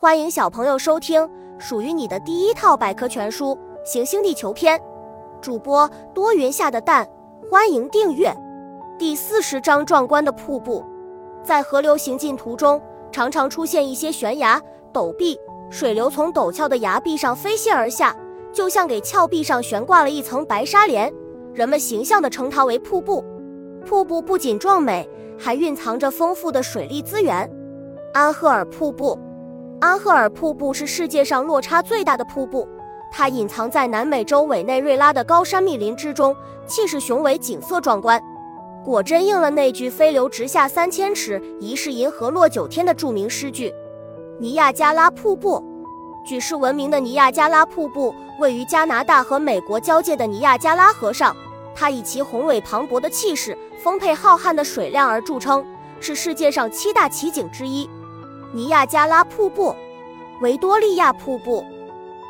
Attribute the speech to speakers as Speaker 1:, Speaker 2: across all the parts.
Speaker 1: 欢迎小朋友收听属于你的第一套百科全书《行星地球篇》，主播多云下的蛋，欢迎订阅。第四十章：壮观的瀑布。在河流行进途中，常常出现一些悬崖、陡壁，水流从陡峭的崖壁上飞泻而下，就像给峭壁上悬挂了一层白纱帘。人们形象地称它为瀑布。瀑布不仅壮美，还蕴藏着丰富的水利资源。安赫尔瀑布。安赫尔瀑布是世界上落差最大的瀑布，它隐藏在南美洲委内瑞拉的高山密林之中，气势雄伟，景色壮观。果真应了那句“飞流直下三千尺，疑是银河落九天”的著名诗句。尼亚加拉瀑布，举世闻名的尼亚加拉瀑布位于加拿大和美国交界的尼亚加拉河上，它以其宏伟磅礴的气势、丰沛浩瀚的水量而著称，是世界上七大奇景之一。尼亚加拉瀑布，维多利亚瀑布。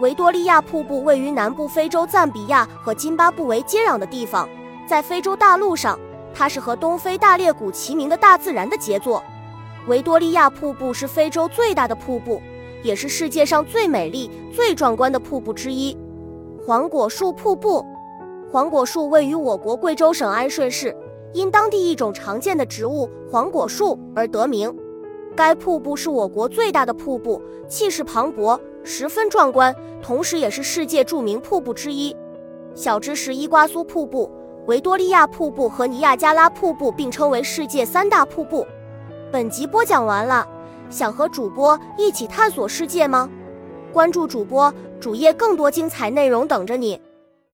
Speaker 1: 维多利亚瀑布位于南部非洲赞比亚和津巴布韦接壤的地方，在非洲大陆上，它是和东非大裂谷齐名的大自然的杰作。维多利亚瀑布是非洲最大的瀑布，也是世界上最美丽、最壮观的瀑布之一。黄果树瀑布，黄果树位于我国贵州省安顺市，因当地一种常见的植物黄果树而得名。该瀑布是我国最大的瀑布，气势磅礴，十分壮观，同时也是世界著名瀑布之一。小知识：伊瓜苏瀑布、维多利亚瀑布和尼亚加拉瀑布并称为世界三大瀑布。本集播讲完了，想和主播一起探索世界吗？关注主播主页，更多精彩内容等着你。